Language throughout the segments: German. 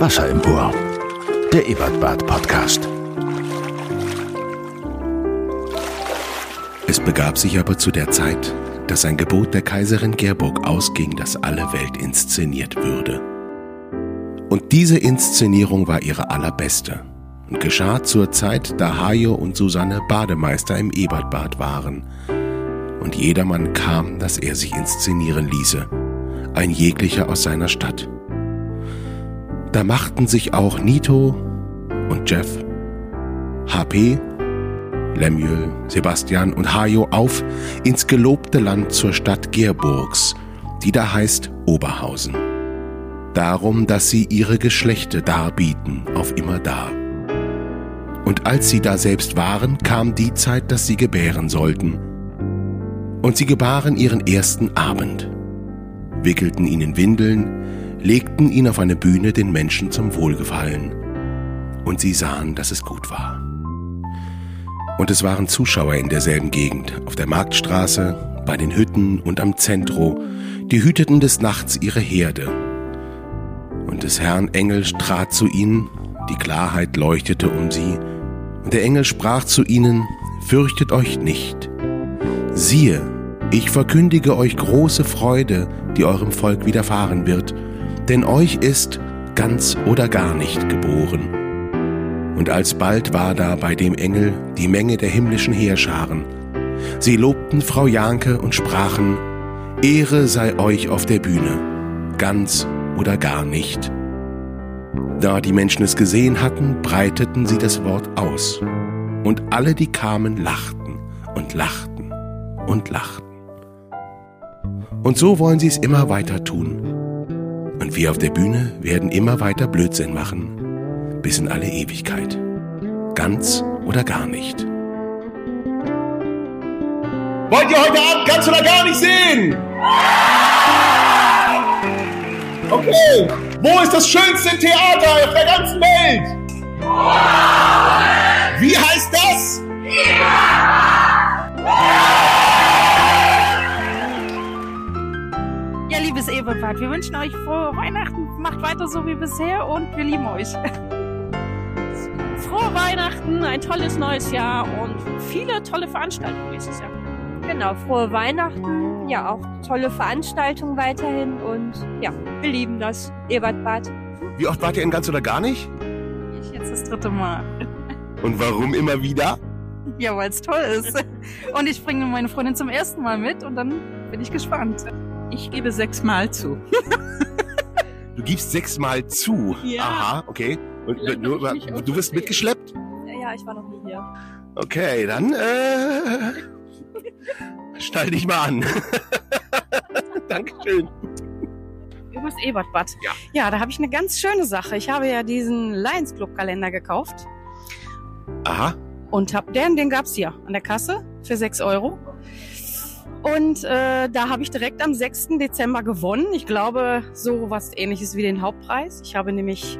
Wasser empor. Der Ebertbad Podcast. Es begab sich aber zu der Zeit, dass ein Gebot der Kaiserin Gerburg ausging, dass alle Welt inszeniert würde. Und diese Inszenierung war ihre allerbeste und geschah zur Zeit, da Hajo und Susanne Bademeister im Ebertbad waren. Und jedermann kam, dass er sich inszenieren ließe, ein jeglicher aus seiner Stadt. Da machten sich auch Nito und Jeff, HP, Lemuel, Sebastian und Hajo auf ins gelobte Land zur Stadt Gerburgs, die da heißt Oberhausen. Darum, dass sie ihre Geschlechte darbieten auf immer da. Und als sie da selbst waren, kam die Zeit, dass sie gebären sollten. Und sie gebaren ihren ersten Abend, wickelten ihn in Windeln, legten ihn auf eine Bühne den Menschen zum Wohlgefallen. Und sie sahen, dass es gut war. Und es waren Zuschauer in derselben Gegend, auf der Marktstraße, bei den Hütten und am Zentro, die hüteten des Nachts ihre Herde. Und des Herrn Engel trat zu ihnen, die Klarheit leuchtete um sie, und der Engel sprach zu ihnen, Fürchtet euch nicht. Siehe, ich verkündige euch große Freude, die eurem Volk widerfahren wird, denn euch ist ganz oder gar nicht geboren. Und alsbald war da bei dem Engel die Menge der himmlischen Heerscharen. Sie lobten Frau Janke und sprachen, Ehre sei euch auf der Bühne, ganz oder gar nicht. Da die Menschen es gesehen hatten, breiteten sie das Wort aus. Und alle, die kamen, lachten und lachten und lachten. Und so wollen sie es immer weiter tun. Und wir auf der Bühne werden immer weiter Blödsinn machen, bis in alle Ewigkeit. Ganz oder gar nicht. Wollt ihr heute Abend ganz oder gar nicht sehen? Okay, wo ist das schönste Theater auf der ganzen Welt? Wie heißt das? Ja, liebes Eberpart, wir wünschen euch frohe Weihnachten. Macht weiter so wie bisher und wir lieben euch. Frohe Weihnachten, ein tolles neues Jahr und viele tolle Veranstaltungen nächstes Jahr. Genau, frohe Weihnachten, ja auch tolle Veranstaltungen weiterhin und ja, wir lieben das Ebertbad. Wie oft wart ihr in ganz oder gar nicht? Ich jetzt das dritte Mal. Und warum immer wieder? Ja, weil es toll ist. Und ich bringe meine Freundin zum ersten Mal mit und dann bin ich gespannt. Ich gebe sechsmal zu. Du gibst sechsmal zu. Ja. Aha, okay. Und du, auch du wirst mitgeschleppt? Ja, ich war noch nie hier. Okay, dann äh, stell dich mal an. Dankeschön. Übers Ebertbad. Ja. Ja, da habe ich eine ganz schöne Sache. Ich habe ja diesen Lions Club Kalender gekauft Aha. und hab, den, den gab's hier an der Kasse für 6 Euro. Und äh, da habe ich direkt am 6. Dezember gewonnen. Ich glaube, so was ähnliches wie den Hauptpreis. Ich habe nämlich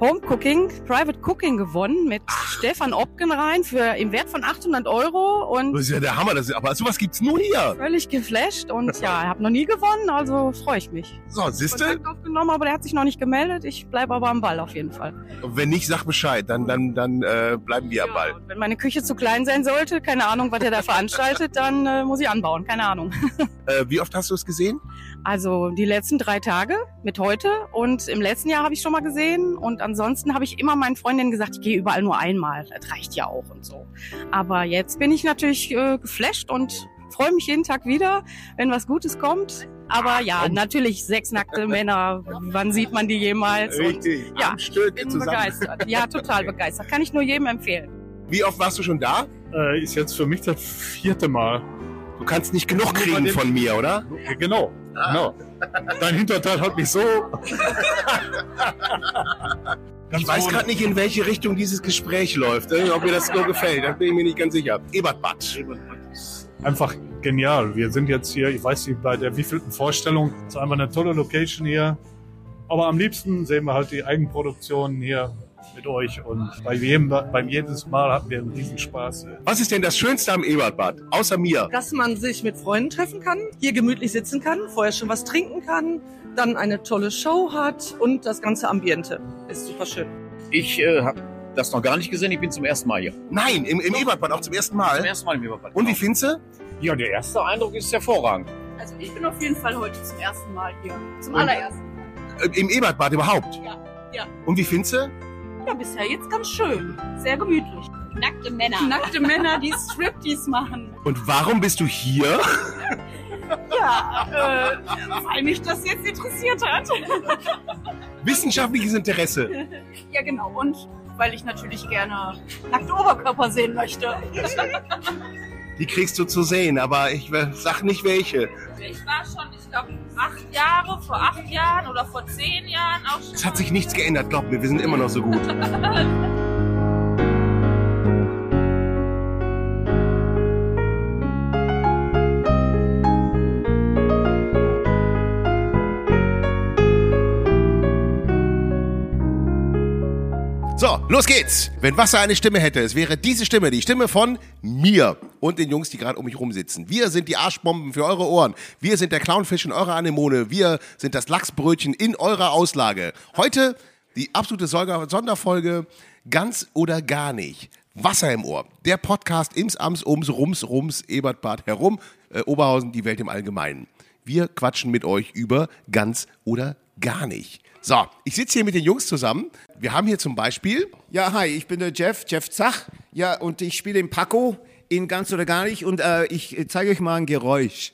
Home Cooking, Private Cooking gewonnen mit Stefan Opkenrein für im Wert von 800 Euro und Das ist ja der Hammer. Das ist, aber sowas gibt's nur hier. völlig geflasht. Und ja, habe noch nie gewonnen, also freue ich mich. So, siehste? Kontakt aufgenommen, aber der hat sich noch nicht gemeldet. Ich bleibe aber am Ball auf jeden Fall. Und wenn nicht, sag Bescheid. Dann, dann, dann äh, bleiben wir am Ball. wenn meine Küche zu klein sein sollte, keine Ahnung, was er da veranstaltet, dann äh, muss ich anbauen. Keine Ahnung. Äh, wie oft hast du es gesehen? Also die letzten drei Tage mit heute und im letzten Jahr habe ich schon mal gesehen und ansonsten habe ich immer meinen Freundinnen gesagt, ich gehe überall nur einmal. Das reicht ja auch und so. Aber jetzt bin ich natürlich äh, geflasht und freue mich jeden Tag wieder, wenn was Gutes kommt. Aber ja, natürlich sechs nackte Männer. Wann sieht man die jemals? Und Richtig. ja, am Stück bin zusammen. begeistert. Ja, total begeistert. Kann ich nur jedem empfehlen. Wie oft warst du schon da? Äh, ist jetzt für mich das vierte Mal. Du kannst nicht genug kriegen von mir, oder? Ja, genau, genau. Dein Hinterteil hat mich so. Ich weiß gerade nicht, in welche Richtung dieses Gespräch läuft. äh, Ob mir das so gefällt, da bin ich mir nicht ganz sicher. Ebertbad. einfach genial. Wir sind jetzt hier, ich weiß nicht, bei der wievielten Vorstellung. Es ist einfach eine tolle Location hier. Aber am liebsten sehen wir halt die Eigenproduktionen hier mit euch und bei jedem, beim jedes Mal hatten wir einen Riesenspaß. Was ist denn das Schönste am Ebertbad? Außer mir. dass man sich mit Freunden treffen kann, hier gemütlich sitzen kann, vorher schon was trinken kann, dann eine tolle Show hat und das ganze Ambiente ist super schön. Ich äh, habe das noch gar nicht gesehen. Ich bin zum ersten Mal hier. Nein, im, im Ebertbad auch zum ersten Zum Mal. ersten Mal im Eberbad. Und wie findest du? Ja, der erste Eindruck ist hervorragend. Also ich bin auf jeden Fall heute zum ersten Mal hier. Zum Und- allerersten. Äh, Im Ebertbad überhaupt? Ja, ja. Und wie findest du? Ja, bisher jetzt ganz schön. Sehr gemütlich. Nackte Männer. Nackte Männer, die Striptease machen. Und warum bist du hier? Ja, äh, weil mich das jetzt interessiert hat. Wissenschaftliches Interesse. ja, genau. Und weil ich natürlich gerne nackte Oberkörper sehen möchte. Die kriegst du zu sehen, aber ich sag nicht welche. Ich war schon, ich glaube, acht Jahre, vor acht Jahren oder vor zehn Jahren auch schon. Es hat sich nichts geändert, glaub mir, wir sind immer noch so gut. So, los geht's. Wenn Wasser eine Stimme hätte, es wäre diese Stimme, die Stimme von mir und den Jungs, die gerade um mich rum sitzen. Wir sind die Arschbomben für eure Ohren. Wir sind der Clownfisch in eurer Anemone. Wir sind das Lachsbrötchen in eurer Auslage. Heute die absolute Sonderfolge ganz oder gar nicht. Wasser im Ohr. Der Podcast ims, ams, ums, rums, rums, Ebertbad herum, äh, Oberhausen, die Welt im Allgemeinen. Wir quatschen mit euch über ganz oder gar nicht. So, ich sitze hier mit den Jungs zusammen. Wir haben hier zum Beispiel Ja, hi, ich bin der Jeff, Jeff Zach. Ja, und ich spiele den Paco in Ganz oder Gar nicht. Und äh, ich zeige euch mal ein Geräusch.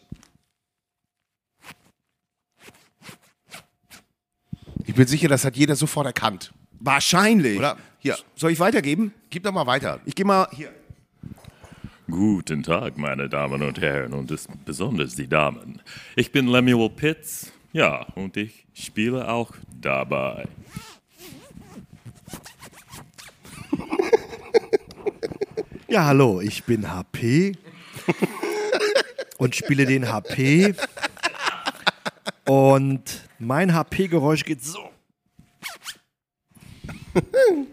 Ich bin sicher, das hat jeder sofort erkannt. Wahrscheinlich. Oder? Hier, Soll ich weitergeben? gib doch mal weiter. Ich gehe mal hier. Guten Tag, meine Damen und Herren und es, besonders die Damen. Ich bin Lemuel Pitts, ja, und ich spiele auch dabei. Ja, hallo, ich bin HP und spiele den HP. Und mein HP-Geräusch geht so.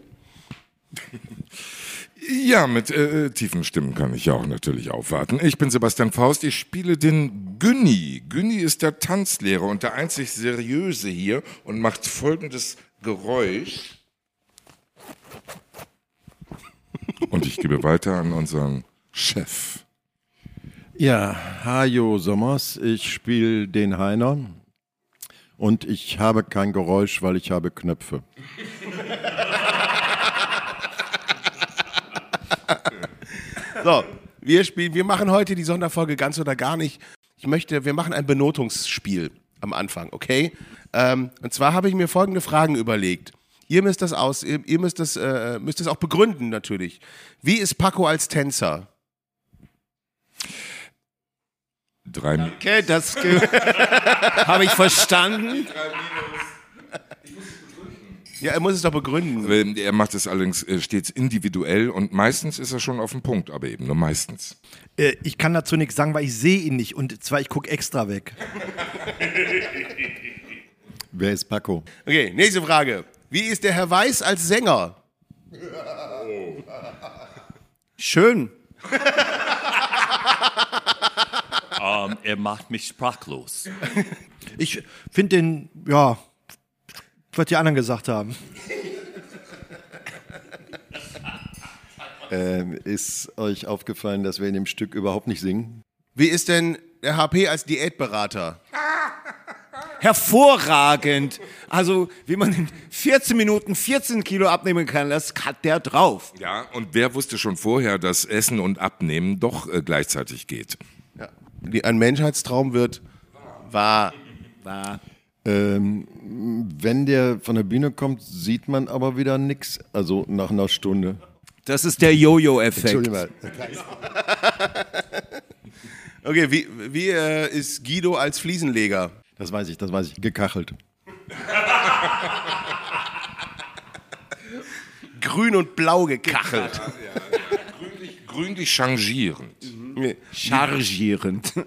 Ja, mit äh, tiefen Stimmen kann ich ja auch natürlich aufwarten. Ich bin Sebastian Faust, ich spiele den Günni. Günni ist der Tanzlehrer und der einzig Seriöse hier und macht folgendes Geräusch. Und ich gebe weiter an unseren Chef. Ja, Hajo Sommers, ich spiele den Heiner. Und ich habe kein Geräusch, weil ich habe Knöpfe. So, wir spielen, wir machen heute die Sonderfolge ganz oder gar nicht. Ich möchte, wir machen ein Benotungsspiel am Anfang, okay? Ähm, und zwar habe ich mir folgende Fragen überlegt. Ihr müsst das aus, ihr, ihr müsst das, äh, müsst das auch begründen natürlich. Wie ist Paco als Tänzer? Drei Okay, das habe ich verstanden. Ja, er muss es doch begründen. Er macht es allerdings äh, stets individuell und meistens ist er schon auf dem Punkt, aber eben nur meistens. Äh, ich kann dazu nichts sagen, weil ich sehe ihn nicht. Und zwar, ich gucke extra weg. Wer ist Paco? Okay, nächste Frage. Wie ist der Herr Weiß als Sänger? Schön. Ähm, er macht mich sprachlos. Ich finde den, ja, was die anderen gesagt haben. Ähm, ist euch aufgefallen, dass wir in dem Stück überhaupt nicht singen? Wie ist denn der HP als Diätberater? Hervorragend. Also, wie man in 14 Minuten 14 Kilo abnehmen kann, das hat der drauf. Ja, und wer wusste schon vorher, dass Essen und Abnehmen doch äh, gleichzeitig geht? Ja. Ein Menschheitstraum wird wahr. War. Ähm, wenn der von der Bühne kommt, sieht man aber wieder nichts. Also nach einer Stunde. Das ist der Jojo-Effekt. Entschuldigung. Okay, wie, wie äh, ist Guido als Fliesenleger? Das weiß ich, das weiß ich. Gekachelt. Grün und blau gekachelt. Grünlich, grünlich changierend. Nee. Chargierend.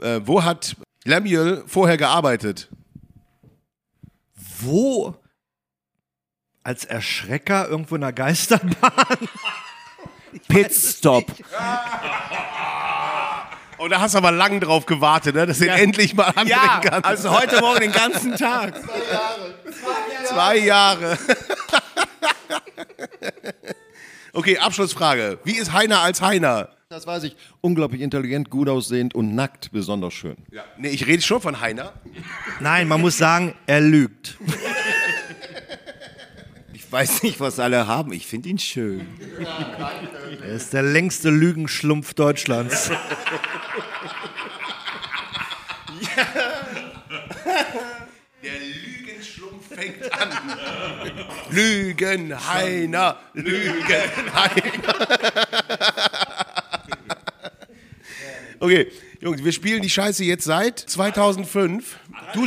Äh, wo hat Lemuel vorher gearbeitet? Wo? Als Erschrecker irgendwo in der Geisterbahn? Pitstop. Und da hast du aber lang drauf gewartet, ne, dass du ihn endlich mal anbringen Ja, kannst. also heute Morgen den ganzen Tag. Zwei Jahre. okay, Abschlussfrage. Wie ist Heiner als Heiner? Das weiß ich. Unglaublich intelligent, gut aussehend und nackt besonders schön. Ja. Nee, ich rede schon von Heiner. Nein, man muss sagen, er lügt. Ich weiß nicht, was alle haben. Ich finde ihn schön. Er ist der längste Lügenschlumpf Deutschlands. Der Lügenschlumpf fängt an. Lügen, Heiner, Lügen, Heiner. Okay, Jungs, wir spielen die Scheiße jetzt seit 2005. Du,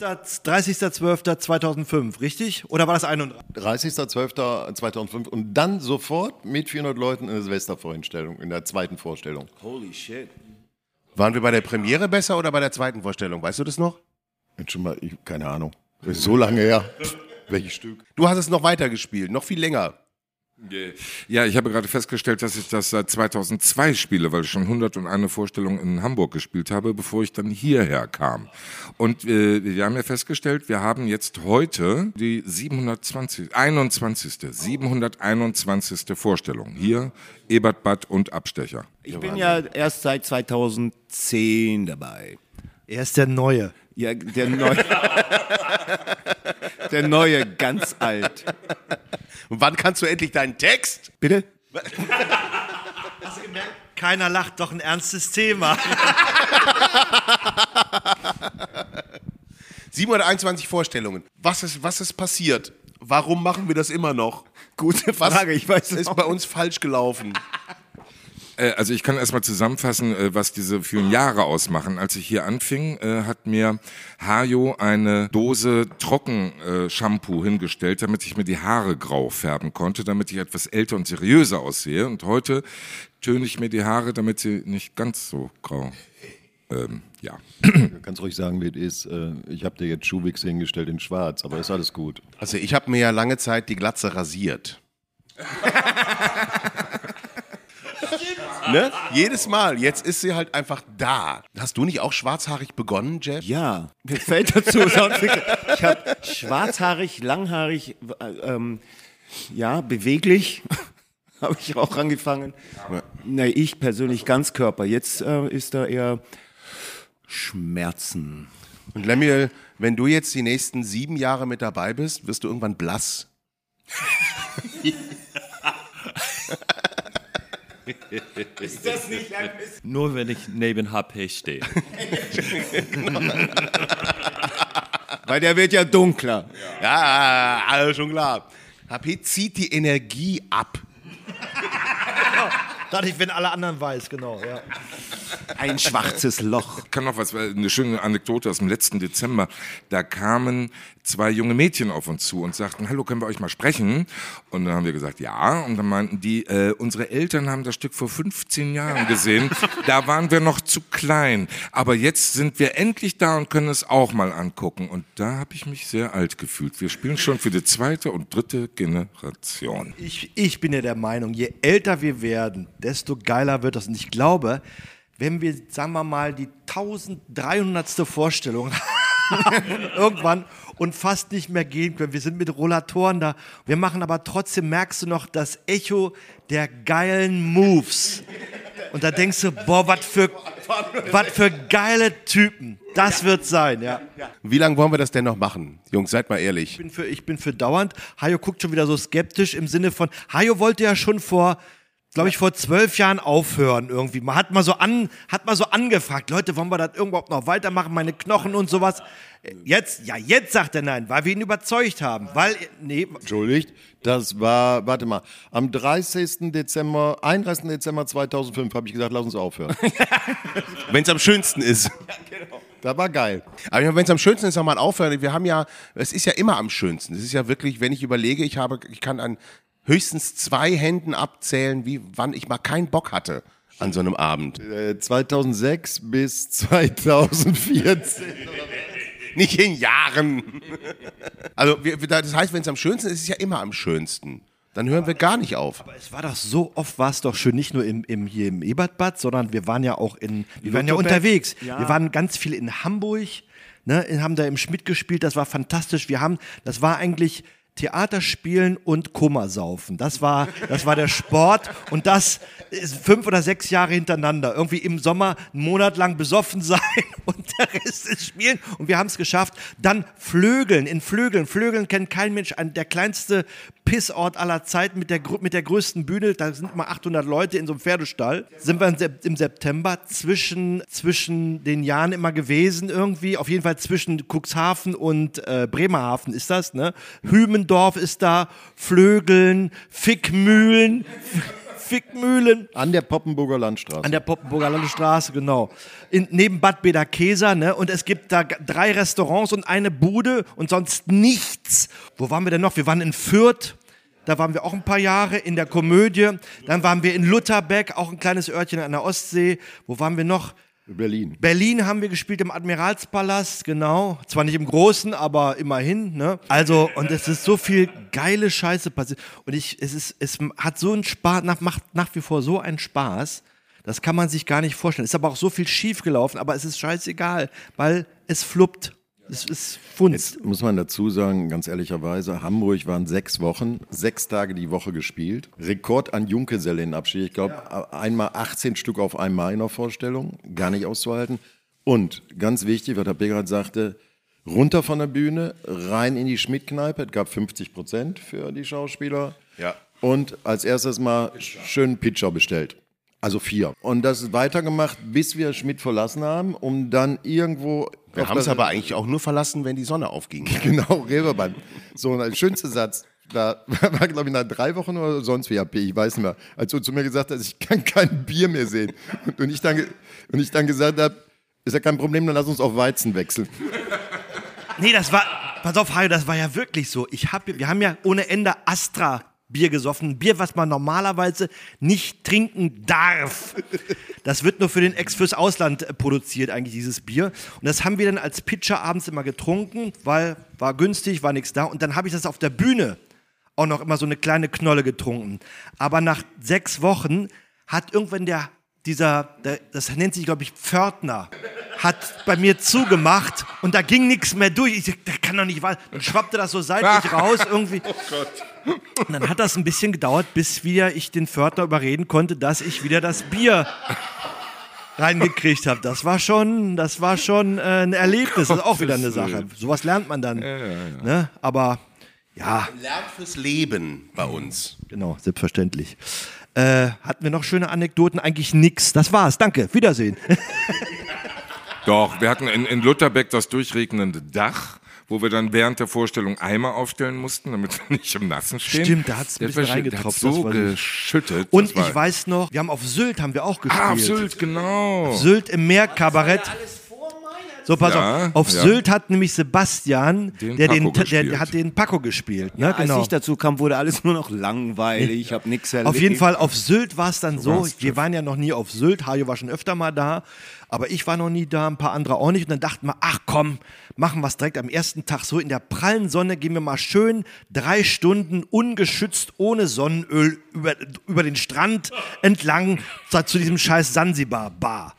30.12.2005, richtig? Oder war das 31? 30.12.2005 und dann sofort mit 400 Leuten in der Silvestervorstellung, in der zweiten Vorstellung. Holy shit. Waren wir bei der Premiere besser oder bei der zweiten Vorstellung? Weißt du das noch? Jetzt schon mal, ich, keine Ahnung. So lange her. Pff, welches Stück? Du hast es noch weiter gespielt, noch viel länger. Ja, ich habe gerade festgestellt, dass ich das seit 2002 spiele, weil ich schon 101 Vorstellungen in Hamburg gespielt habe, bevor ich dann hierher kam. Und äh, wir haben ja festgestellt, wir haben jetzt heute die 720, 21. 721. Vorstellung. Hier Ebert Bad und Abstecher. Ich bin ja erst seit 2010 dabei. Er ist der Neue. Ja, der Neue. der Neue, ganz alt. Und wann kannst du endlich deinen Text? Bitte? Hast du gemerkt? Keiner lacht, doch ein ernstes Thema. 721 Vorstellungen. Was ist, was ist passiert? Warum machen wir das immer noch? Gute Frage, ich weiß es ist auch bei uns falsch gelaufen. Äh, Also ich kann erstmal zusammenfassen, äh, was diese vielen Jahre ausmachen. Als ich hier anfing, äh, hat mir Hajo eine Dose Trockenshampoo hingestellt, damit ich mir die Haare grau färben konnte, damit ich etwas älter und seriöser aussehe. Und heute töne ich mir die Haare, damit sie nicht ganz so grau. Ähm, ja. Du kannst ruhig sagen, wie es ist. Ich habe dir jetzt Schuhwichse hingestellt in schwarz, aber ist alles gut. Also ich habe mir ja lange Zeit die Glatze rasiert. ne? Jedes Mal. Jetzt ist sie halt einfach da. Hast du nicht auch schwarzhaarig begonnen, Jeff? Ja, mir fällt dazu. sonst- ich habe schwarzhaarig, langhaarig, äh, ähm, ja, beweglich. habe ich auch angefangen. Nee, ich persönlich Ganzkörper. Jetzt äh, ist da eher Schmerzen. Und Lemuel, wenn du jetzt die nächsten sieben Jahre mit dabei bist, wirst du irgendwann blass. Ist das nicht ein bisschen... Nur wenn ich neben HP stehe. Weil der wird ja dunkler. Ja, alles schon klar. HP zieht die Energie ab. Ich, wenn alle anderen weiß, genau. Ja. Ein schwarzes Loch. Ich kann noch was, eine schöne Anekdote aus dem letzten Dezember. Da kamen zwei junge Mädchen auf uns zu und sagten, hallo, können wir euch mal sprechen? Und dann haben wir gesagt, ja. Und dann meinten die, äh, unsere Eltern haben das Stück vor 15 Jahren gesehen. Da waren wir noch zu klein. Aber jetzt sind wir endlich da und können es auch mal angucken. Und da habe ich mich sehr alt gefühlt. Wir spielen schon für die zweite und dritte Generation. Ich, ich bin ja der Meinung, je älter wir werden, desto geiler wird das. Und ich glaube, wenn wir, sagen wir mal, die 1300. Vorstellung irgendwann und fast nicht mehr gehen können. Wir sind mit Rollatoren da. Wir machen aber trotzdem, merkst du noch, das Echo der geilen Moves. Und da denkst du, boah, was für, für geile Typen. Das wird sein, ja. Wie lange wollen wir das denn noch machen? Jungs, seid mal ehrlich. Ich bin für, ich bin für dauernd. Hajo guckt schon wieder so skeptisch im Sinne von, Hajo wollte ja schon vor, glaube ich, vor zwölf Jahren aufhören irgendwie. Man hat mal so an, hat mal so angefragt, Leute, wollen wir das überhaupt noch weitermachen, meine Knochen und sowas. Jetzt, ja, jetzt sagt er nein, weil wir ihn überzeugt haben. Weil, nee, Entschuldigt, das war, warte mal, am 30. Dezember, 31. Dezember 2005 habe ich gesagt, lass uns aufhören. Wenn es am schönsten ist. Da war geil. Aber wenn es am schönsten ist, nochmal aufhören. Wir haben ja, es ist ja immer am schönsten. Es ist ja wirklich, wenn ich überlege, ich habe, ich kann an höchstens zwei Händen abzählen, wie wann ich mal keinen Bock hatte an so einem Abend. Äh, 2006 bis 2014. nicht in Jahren. Also, wir, das heißt, wenn es am schönsten ist, ist es ja immer am schönsten. Dann hören wir gar nicht auf. Es war doch so oft, war es doch schön, nicht nur im, im, hier im Ebertbad, sondern wir waren ja auch in, wir waren ja unterwegs. ja. Wir waren ganz viel in Hamburg, ne, haben da im Schmidt gespielt, das war fantastisch. Wir haben, das war eigentlich Theater spielen und Koma saufen. Das war, das war der Sport und das ist fünf oder sechs Jahre hintereinander. Irgendwie im Sommer einen Monat lang besoffen sein und der Rest ist spielen und wir haben es geschafft. Dann Flögeln, in Flögeln. Flögeln kennt kein Mensch. Der kleinste Pissort aller Zeiten mit der, mit der größten Bühne. Da sind mal 800 Leute in so einem Pferdestall. Sind wir im Sep- im September zwischen, zwischen den Jahren immer gewesen irgendwie. Auf jeden Fall zwischen Cuxhaven und äh, Bremerhaven ist das. Ne? Hümendorf ist da, Flögeln, Fickmühlen. Fickmühlen. An der Poppenburger Landstraße. An der Poppenburger Landstraße, genau. In, neben Bad Bederkesa, ne? Und es gibt da drei Restaurants und eine Bude und sonst nichts. Wo waren wir denn noch? Wir waren in Fürth. Da waren wir auch ein paar Jahre in der Komödie. Dann waren wir in Lutherbeck, auch ein kleines Örtchen an der Ostsee. Wo waren wir noch? Berlin. Berlin haben wir gespielt im Admiralspalast, genau. Zwar nicht im Großen, aber immerhin. Ne? Also, und es ist so viel geile Scheiße passiert. Und ich, es ist, es hat so einen Spaß, macht nach wie vor so einen Spaß. Das kann man sich gar nicht vorstellen. Ist aber auch so viel schief gelaufen, aber es ist scheißegal, weil es fluppt. Es ist Funst. Jetzt muss man dazu sagen, ganz ehrlicherweise, Hamburg waren sechs Wochen, sechs Tage die Woche gespielt. Rekord an Junggesellenabschied. Ich glaube, einmal 18 Stück auf einmal in der Vorstellung. Gar nicht auszuhalten. Und ganz wichtig, was der Begrad sagte, runter von der Bühne, rein in die Schmidt-Kneipe. Es gab 50 Prozent für die Schauspieler. Ja. Und als erstes mal schön Pitcher bestellt. Also vier. Und das ist weitergemacht, bis wir Schmidt verlassen haben, um dann irgendwo. Wir haben es aber eigentlich auch nur verlassen, wenn die Sonne aufging. Genau, Reeperbahn. So, und der schönste Satz, da war, glaube ich, nach drei Wochen oder sonst wie, AP, ich weiß nicht mehr, als du zu mir gesagt hast, ich kann kein Bier mehr sehen. Und, ich, dann, und ich dann gesagt habe, ist ja kein Problem, dann lass uns auf Weizen wechseln. Nee, das war, pass auf, Hajo, das war ja wirklich so. Ich hab, wir haben ja ohne Ende Astra Bier gesoffen. Bier, was man normalerweise nicht trinken darf. Das wird nur für den Ex fürs Ausland äh, produziert, eigentlich dieses Bier. Und das haben wir dann als Pitcher abends immer getrunken, weil war günstig, war nichts da. Und dann habe ich das auf der Bühne auch noch immer so eine kleine Knolle getrunken. Aber nach sechs Wochen hat irgendwann der, dieser, der, das nennt sich, glaube ich, Pförtner, hat bei mir zugemacht und da ging nichts mehr durch. Ich dachte, der kann doch nicht wahr. Dann schwappte das so seitlich raus irgendwie. Oh Gott. Und dann hat das ein bisschen gedauert, bis wieder ich den Pförtner überreden konnte, dass ich wieder das Bier reingekriegt habe. Das war schon, das war schon äh, ein Erlebnis. Das ist auch wieder eine Sache. Sowas lernt man dann. Ne? Aber ja. Lernt fürs Leben bei uns. Genau, selbstverständlich. Äh, hatten wir noch schöne Anekdoten? Eigentlich nix. Das war's. Danke. Wiedersehen. Doch, wir hatten in, in Lutherbeck das durchregnende Dach, wo wir dann während der Vorstellung Eimer aufstellen mussten, damit wir nicht im Nassen stehen. Stimmt, da hat's ein Der bisschen reingetropft, Hat das so geschüttet. Und ich weiß noch, wir haben auf Sylt haben wir auch gespielt. Ah, auf Sylt, genau. Auf Sylt im Meerkabarett. So, pass Ja, auf. Auf ja. Sylt hat nämlich Sebastian, Den der, den, der, gespielt. der hat den Paco gespielt. Ne? Ja, genau. Als ich dazu kam, wurde alles nur noch langweilig. Ich habe nichts erlebt. Auf jeden Fall, auf Sylt war es dann so, war's, wir waren ja noch nie auf Sylt, Hajo war schon öfter mal da, aber ich war noch nie da, ein paar andere auch nicht. Und dann dachten wir, ach komm, machen wir es direkt am ersten Tag so in der prallen Sonne, gehen wir mal schön drei Stunden ungeschützt, ohne Sonnenöl über, über den Strand entlang zu, zu diesem scheiß Sansibar-Bar.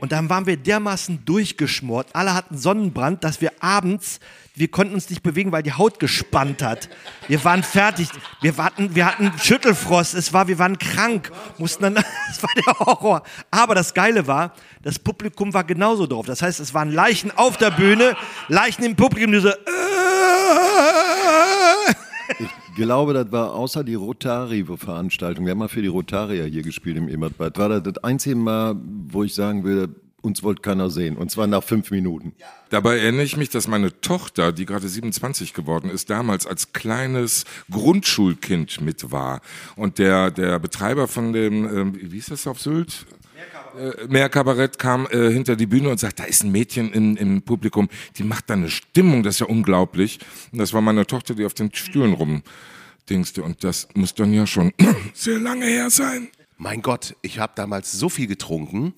Und dann waren wir dermaßen durchgeschmort, alle hatten Sonnenbrand, dass wir abends, wir konnten uns nicht bewegen, weil die Haut gespannt hat. Wir waren fertig, wir hatten, wir hatten Schüttelfrost, es war, wir waren krank, mussten dann, das war der Horror. Aber das Geile war, das Publikum war genauso drauf. Das heißt, es waren Leichen auf der Bühne, Leichen im Publikum, die so, Ich glaube, das war außer die Rotari-Veranstaltung. Wir haben mal für die Rotarier hier gespielt im Ebertbad. War das das einzige Mal, wo ich sagen würde, uns wollte keiner sehen. Und zwar nach fünf Minuten. Dabei erinnere ich mich, dass meine Tochter, die gerade 27 geworden ist, damals als kleines Grundschulkind mit war. Und der, der Betreiber von dem, ähm, wie hieß das auf Sylt? Äh, Meerkabarett kam äh, hinter die Bühne und sagt, da ist ein Mädchen in, im Publikum, die macht da eine Stimmung, das ist ja unglaublich. Und das war meine Tochter, die auf den Stühlen rumdingste. Und das muss dann ja schon sehr lange her sein. Mein Gott, ich habe damals so viel getrunken,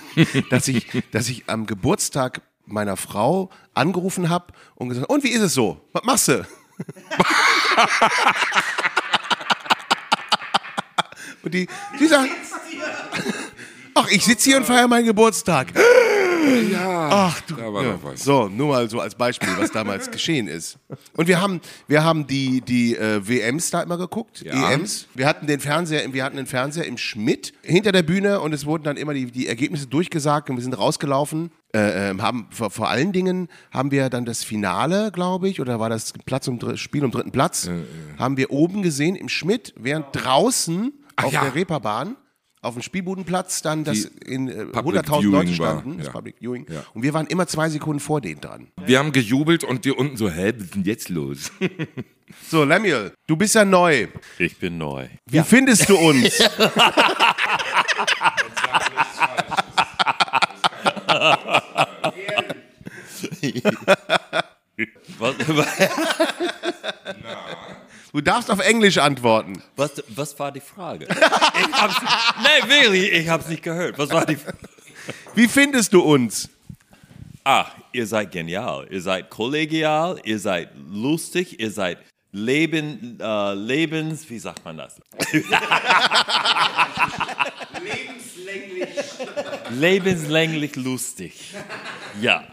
dass ich, dass ich am Geburtstag meiner Frau angerufen habe und gesagt, und wie ist es so? Was machst du? und die, die sagt, ach, ich sitze hier und feiere meinen Geburtstag. Ja, Ach du. da war ja. noch was. So, nur mal so als Beispiel, was damals geschehen ist. Und wir haben, wir haben die, die äh, WMs da immer geguckt, Ja. EMs. Wir hatten den Fernseher, wir hatten den Fernseher im Schmidt hinter der Bühne und es wurden dann immer die, die Ergebnisse durchgesagt und wir sind rausgelaufen. Äh, ähm, haben vor, vor allen Dingen haben wir dann das Finale, glaube ich, oder war das Platz um Spiel um dritten Platz, haben wir oben gesehen im Schmidt, während draußen Ach auf ja. der Reeperbahn auf dem Spielbudenplatz dann das Die in äh, Public 100.000 Viewing Leute war, standen, das ja. Public Viewing. Ja. Und wir waren immer zwei Sekunden vor denen dran. Wir haben gejubelt und die unten so, hä, was ist denn jetzt los? So, Lemuel, du bist ja neu. Ich bin neu. Wie findest du uns? Was, Du darfst auf Englisch antworten. was, was war die Frage? Ich hab's, nein, wirklich, ich hab's nicht gehört. Was war die Frage? Wie findest du uns? Ah, ihr seid genial. Ihr seid kollegial, ihr seid lustig, ihr seid Leben, äh, Lebens, wie sagt man das? Lebenslänglich lustig. Ja.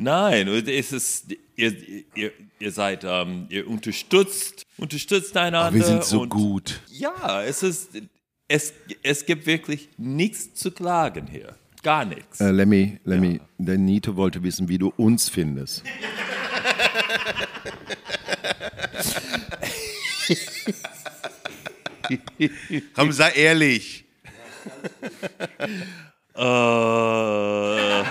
Nein, es ist, ihr, ihr, ihr seid, ähm, ihr unterstützt, unterstützt einander. Oh, wir sind so und gut. Ja, es ist, es, es gibt wirklich nichts zu klagen hier. Gar nichts. Äh, Lemmy, Lemmy, der Nito wollte wissen, wie du uns findest. Komm, sei ehrlich. Äh.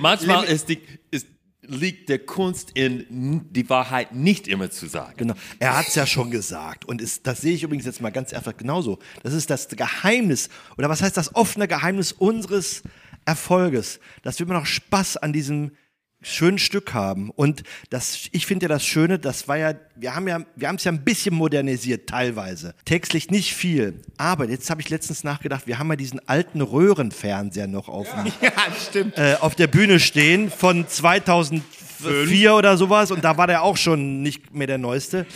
Manchmal ist die, ist, liegt der Kunst in, die Wahrheit nicht immer zu sagen. Genau. Er hat es ja schon gesagt. Und ist, das sehe ich übrigens jetzt mal ganz einfach genauso. Das ist das Geheimnis, oder was heißt das offene Geheimnis unseres Erfolges, dass wir immer noch Spaß an diesem schönen Stück haben. Und das, ich finde ja das Schöne, das war ja, wir haben ja, wir haben es ja ein bisschen modernisiert, teilweise. Textlich nicht viel. Aber jetzt habe ich letztens nachgedacht, wir haben ja diesen alten Röhrenfernseher noch auf, dem, Ja, äh, auf der Bühne stehen von 2004 oder sowas und da war der auch schon nicht mehr der neueste.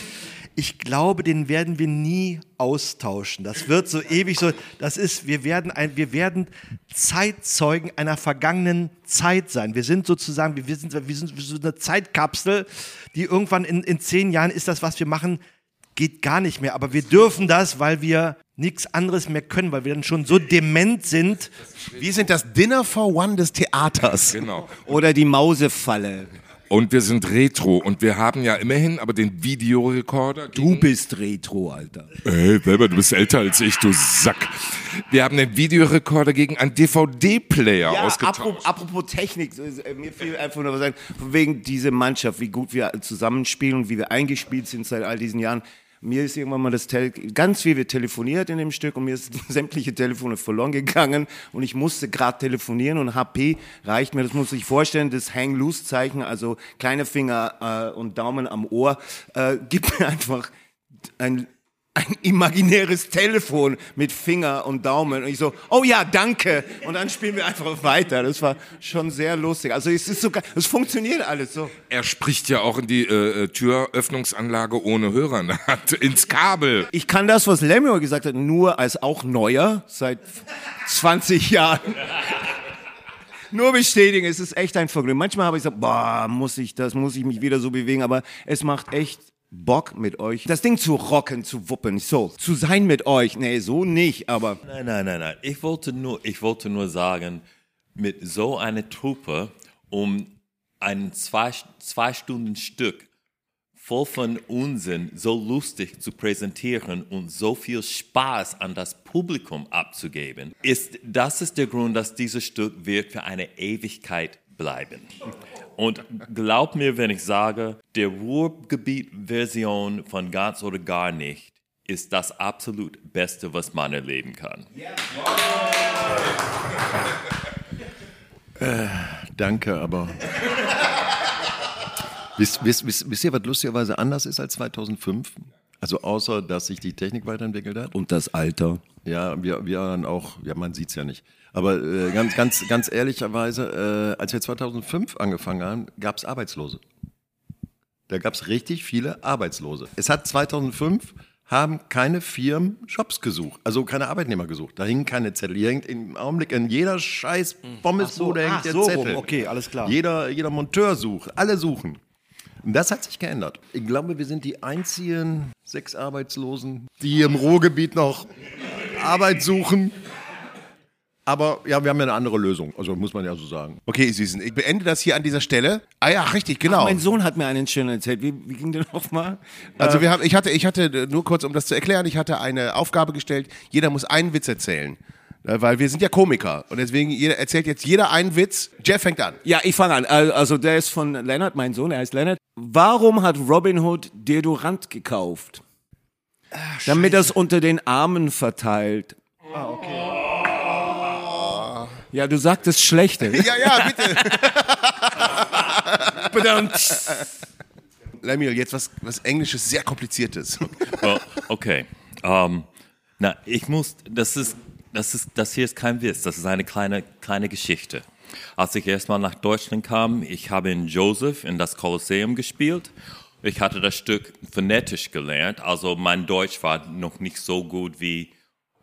Ich glaube, den werden wir nie austauschen. Das wird so ewig so. Das ist, wir werden ein, wir werden Zeitzeugen einer vergangenen Zeit sein. Wir sind sozusagen, wir sind, wir sind so eine Zeitkapsel, die irgendwann in, in zehn Jahren ist das, was wir machen, geht gar nicht mehr. Aber wir dürfen das, weil wir nichts anderes mehr können, weil wir dann schon so dement sind. Wir sind das Dinner for One des Theaters. Genau. Oder die Mausefalle. Und wir sind retro und wir haben ja immerhin aber den Videorekorder. Du bist retro, Alter. Ey, selber, du bist älter als ich, du Sack. Wir haben den Videorekorder gegen einen DVD-Player Ja, ausgetauscht. apropos, apropos Technik, äh, mir fiel einfach nur was ein, von wegen dieser Mannschaft, wie gut wir zusammenspielen und wie wir eingespielt sind seit all diesen Jahren. Mir ist irgendwann mal das Tel ganz viel wird telefoniert in dem Stück und mir ist sämtliche Telefone verloren gegangen und ich musste gerade telefonieren und HP reicht mir, das muss ich vorstellen, das Hang-Loose-Zeichen, also kleine Finger äh, und Daumen am Ohr, äh, gibt mir einfach ein ein imaginäres Telefon mit Finger und Daumen. Und ich so, oh ja, danke. Und dann spielen wir einfach weiter. Das war schon sehr lustig. Also es ist sogar, es funktioniert alles so. Er spricht ja auch in die äh, Türöffnungsanlage ohne Hörer Hand, ins Kabel. Ich kann das, was Lemuel gesagt hat, nur als auch Neuer seit 20 Jahren. Nur bestätigen, es ist echt ein Vergnügen. Manchmal habe ich gesagt, boah, muss ich das, muss ich mich wieder so bewegen, aber es macht echt Bock mit euch, das Ding zu rocken, zu wuppen, so, zu sein mit euch. Nee, so nicht, aber Nein, nein, nein, nein. Ich wollte nur, ich wollte nur sagen, mit so einer Truppe, um ein zwei, zwei Stunden Stück voll von Unsinn so lustig zu präsentieren und so viel Spaß an das Publikum abzugeben, ist, das ist der Grund, dass dieses Stück wird für eine Ewigkeit bleiben. Und glaub mir, wenn ich sage, der Ruhrgebiet-Version von Ganz oder Gar nicht ist das absolut Beste, was man erleben kann. Äh, danke, aber. wisst, wisst, wisst, wisst ihr, was lustigerweise anders ist als 2005? Also außer, dass sich die Technik weiterentwickelt hat. Und das Alter. Ja, wir, wir dann auch, ja, man sieht's ja nicht. Aber äh, ganz, ganz, ganz ehrlicherweise, äh, als wir 2005 angefangen haben, gab's Arbeitslose. Da gab's richtig viele Arbeitslose. Es hat 2005 haben keine Firmen Jobs gesucht, also keine Arbeitnehmer gesucht. Da hingen keine Zettel. Hier hängt im Augenblick in jeder scheiß Pommesbude Ach so, hängt der so rum. Zettel. Okay, alles klar. Jeder, jeder Monteur sucht, alle suchen. Und das hat sich geändert. Ich glaube, wir sind die einzigen sechs Arbeitslosen, die im Ruhrgebiet noch Arbeit suchen. Aber ja, wir haben ja eine andere Lösung. Also muss man ja so sagen. Okay, Süßen, ich beende das hier an dieser Stelle. Ah ja, richtig, genau. Ach, mein Sohn hat mir einen schönen erzählt. Wie, wie ging der nochmal? Also Äh, wir haben, ich hatte, ich hatte, nur kurz, um das zu erklären, ich hatte eine Aufgabe gestellt, jeder muss einen Witz erzählen. Äh, Weil wir sind ja Komiker und deswegen jeder, erzählt jetzt jeder einen Witz. Jeff fängt an. Ja, ich fange an. Al- Also der ist von Lennart, mein Sohn, er heißt Lennart. Warum hat Robin Hood Deodorant gekauft? Damit er es unter den Armen verteilt. Ah, okay. Ja, du sagtest schlechte. Ja, ja, bitte. Lemuel, jetzt was, was Englisches, sehr kompliziertes. Well, okay. Ähm, na, ich muss, das ist, das ist, das hier ist kein Witz, das ist eine kleine, kleine Geschichte. Als ich erstmal nach Deutschland kam, ich habe in Joseph in das Kolosseum gespielt. Ich hatte das Stück phonetisch gelernt, also mein Deutsch war noch nicht so gut wie,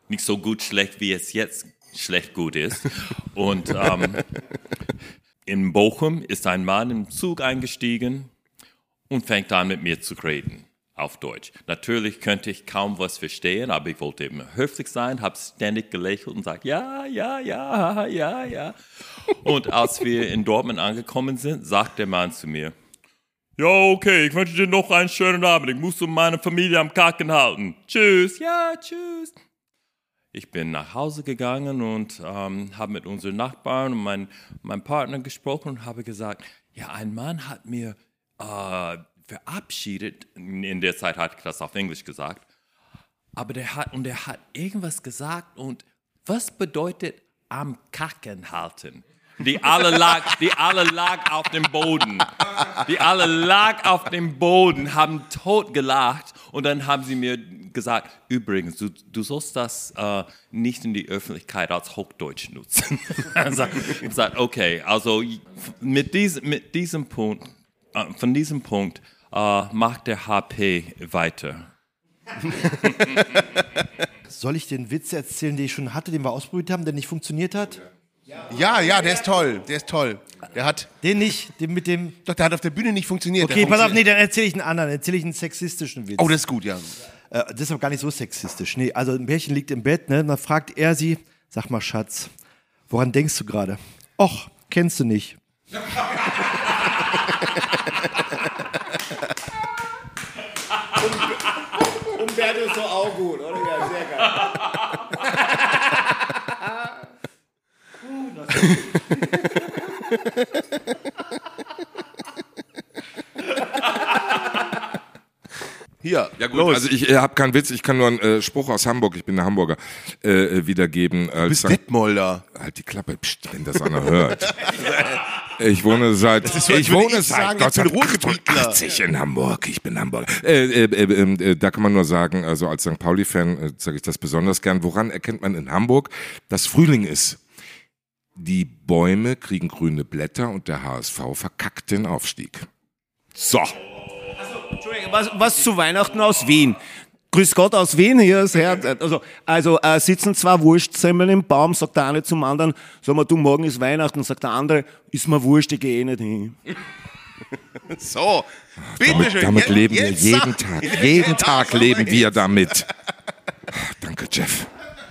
nicht so gut schlecht, wie es jetzt schlecht gut ist. Und ähm, in Bochum ist ein Mann im Zug eingestiegen und fängt an mit mir zu reden auf Deutsch. Natürlich könnte ich kaum was verstehen, aber ich wollte immer höflich sein, habe ständig gelächelt und sagt ja, ja, ja, ja, ja. Und als wir in Dortmund angekommen sind, sagt der Mann zu mir, ja, okay, ich wünsche dir noch einen schönen Abend. Ich muss um meine Familie am Kacken halten. Tschüss, ja, tschüss. Ich bin nach Hause gegangen und ähm, habe mit unseren Nachbarn und mein, meinem Partner gesprochen und habe gesagt, ja, ein Mann hat mir äh, verabschiedet. In der Zeit hatte ich das auf Englisch gesagt. Aber der hat, und er hat irgendwas gesagt und was bedeutet am Kacken halten? Die alle lag, die alle lag auf dem Boden. Die alle lag auf dem Boden, haben tot gelacht und dann haben sie mir gesagt, übrigens, du, du sollst das äh, nicht in die Öffentlichkeit als Hochdeutsch nutzen. ich sag- ich sag, okay, also mit, dies, mit diesem Punkt, äh, von diesem Punkt äh, macht der HP weiter. Soll ich den Witz erzählen, den ich schon hatte, den wir ausprobiert haben, der nicht funktioniert hat? Ja, ja, der ist toll, der ist toll. Der hat. Den nicht, den mit dem. Doch, der hat auf der Bühne nicht funktioniert. Okay, pass auf, nee, dann erzähle ich einen anderen, dann erzähle ich einen sexistischen Witz. Oh, das ist gut, ja. Äh, das ist aber gar nicht so sexistisch. Nee, also ein Pärchen liegt im Bett, ne? Dann fragt er sie, sag mal, Schatz, woran denkst du gerade? Och, kennst du nicht. Umberto ist doch auch gut, oder? Ja, sehr geil. Hier, Ja gut, los. also ich äh, habe keinen Witz, ich kann nur einen äh, Spruch aus Hamburg, ich bin der Hamburger, äh, äh, wiedergeben. Als Du bist St. Detmolder. Halt die Klappe, pst, wenn das einer hört. Ich wohne seit, so, ich wohne ich seit bin Ruhrgebietler. 1980 in Hamburg. Ich bin Hamburger. Äh, äh, äh, äh, da kann man nur sagen, also als St. Pauli-Fan äh, sage ich das besonders gern. Woran erkennt man in Hamburg, dass Frühling ist? Die Bäume kriegen grüne Blätter und der HSV verkackt den Aufstieg. So. Entschuldigung, was, was zu Weihnachten aus Wien? Grüß Gott aus Wien, hier ist Herr. Also, also äh, sitzen zwei Wurstsemmeln im Baum, sagt der eine zum anderen, sag mal, du, morgen ist Weihnachten, sagt der andere, ist mir Wurscht, ich gehe eh nicht hin. So, bitte Damit, schön. damit Jetzt- leben wir jeden sag- Tag. Jeden Tag leben wir jetzt. damit. Danke, Jeff.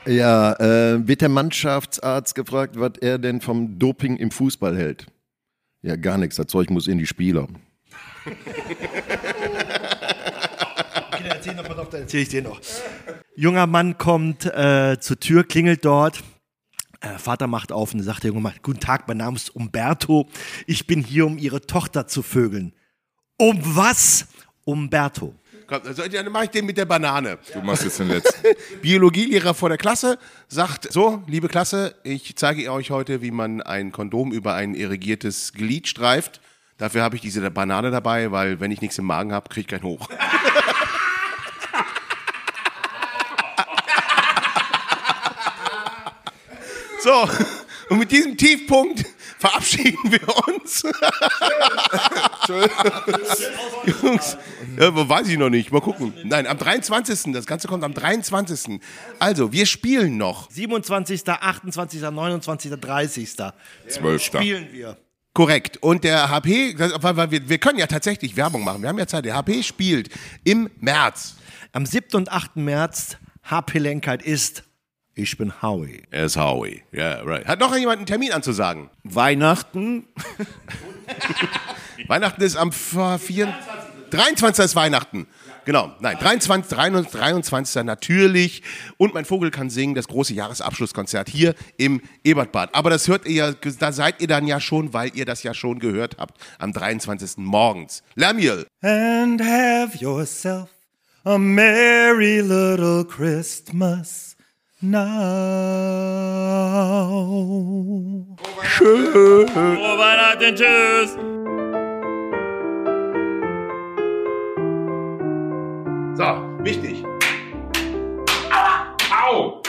Ja, äh, wird der Mannschaftsarzt gefragt, was er denn vom Doping im Fußball hält? Ja, gar nichts. Das Zeug muss in die Spieler. Okay, erzähl noch, pass auf, dann erzähl ich dir noch. Junger Mann kommt äh, zur Tür, klingelt dort. Äh, Vater macht auf und sagt der junge Mann, guten Tag, mein Name ist Umberto. Ich bin hier, um Ihre Tochter zu vögeln. Um was? Umberto. Dann mache ich den mit der Banane. Du machst jetzt den letzten. Biologielehrer vor der Klasse sagt, so, liebe Klasse, ich zeige euch heute, wie man ein Kondom über ein irrigiertes Glied streift. Dafür habe ich diese Banane dabei, weil wenn ich nichts im Magen habe, kriege ich keinen hoch. so, und mit diesem Tiefpunkt verabschieden wir uns. Jungs, ja, weiß ich noch nicht. Mal gucken. Nein, am 23. Das Ganze kommt am 23. Also, wir spielen noch. 27., 28., 29., 30. 12. Spielen wir. Korrekt. Und der HP, weil, wir, wir können ja tatsächlich Werbung machen. Wir haben ja Zeit. Der HP spielt im März. Am 7. und 8. März, HP Lenkheit ist Ich bin Howie. Er ist Howie. Ja, right. Hat noch jemand einen Termin anzusagen? Weihnachten. Weihnachten ist am 4, 23. ist Weihnachten. Genau, nein, 23, 23, 23. natürlich. Und mein Vogel kann singen, das große Jahresabschlusskonzert hier im Ebertbad. Aber das hört ihr ja, da seid ihr dann ja schon, weil ihr das ja schon gehört habt, am 23. morgens. Lamiel. And have yourself a merry little Christmas now. Schön. Frohe Weihnachten, tschüss. So, wichtig. Au!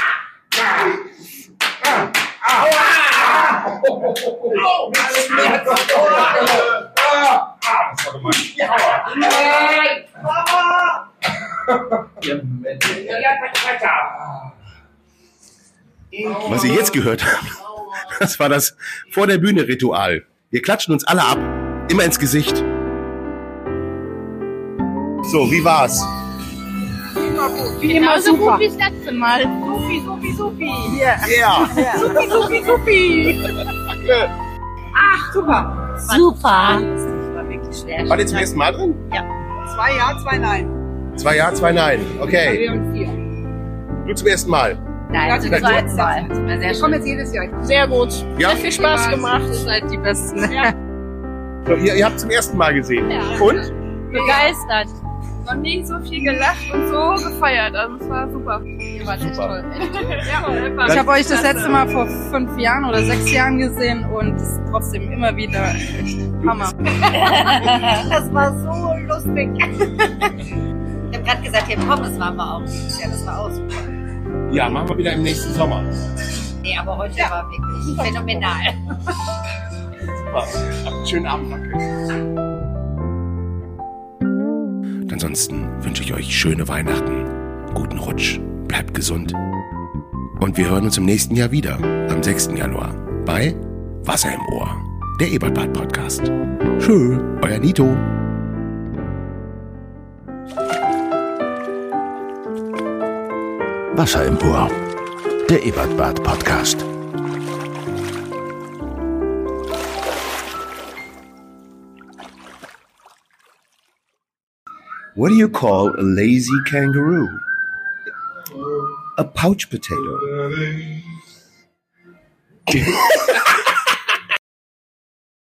Was ihr jetzt gehört habt, das war das vor der Bühne Ritual. Wir klatschen uns alle ab, immer ins Gesicht. So, wie war's? Wie immer so gut wie das letzte Mal. Supi, supi, supi. Yeah. Yeah. Supi, supi, supi. Ach, super. Super. Das war wirklich schwer. Wart ihr zum ersten Mal drin? Ja. Zwei Ja, zwei Nein. Zwei Ja, zwei Nein. Okay. Wir haben vier. Du zum ersten Mal. Nein, zum zweiten Mal. Wir kommen jetzt jedes Jahr. Sehr gut. Ja? Sehr viel Spaß gemacht. Ihr seid die Besten. Ja. So, ihr, ihr habt zum ersten Mal gesehen. Ja. Und? Begeistert. Noch nie so viel gelacht und so gefeiert. Also es war super. Ihr wart echt toll. ja, Ich habe euch das letzte Mal vor fünf Jahren oder sechs Jahren gesehen und es ist trotzdem immer wieder echt Hammer. das war so lustig. ich habe gerade gesagt, hier Pommes waren wir auch. Ja, das war auch super. Ja, machen wir wieder im nächsten Sommer. Nee, aber heute war wirklich phänomenal. Super. Habt einen schönen Abend, danke. Ansonsten wünsche ich euch schöne Weihnachten, guten Rutsch, bleibt gesund. Und wir hören uns im nächsten Jahr wieder, am 6. Januar, bei Wasser im Ohr, der Ebertbad Podcast. Tschö, euer Nito. Wasser im Ohr. Der Ebertbad Podcast. What do you call a lazy kangaroo? A pouch potato.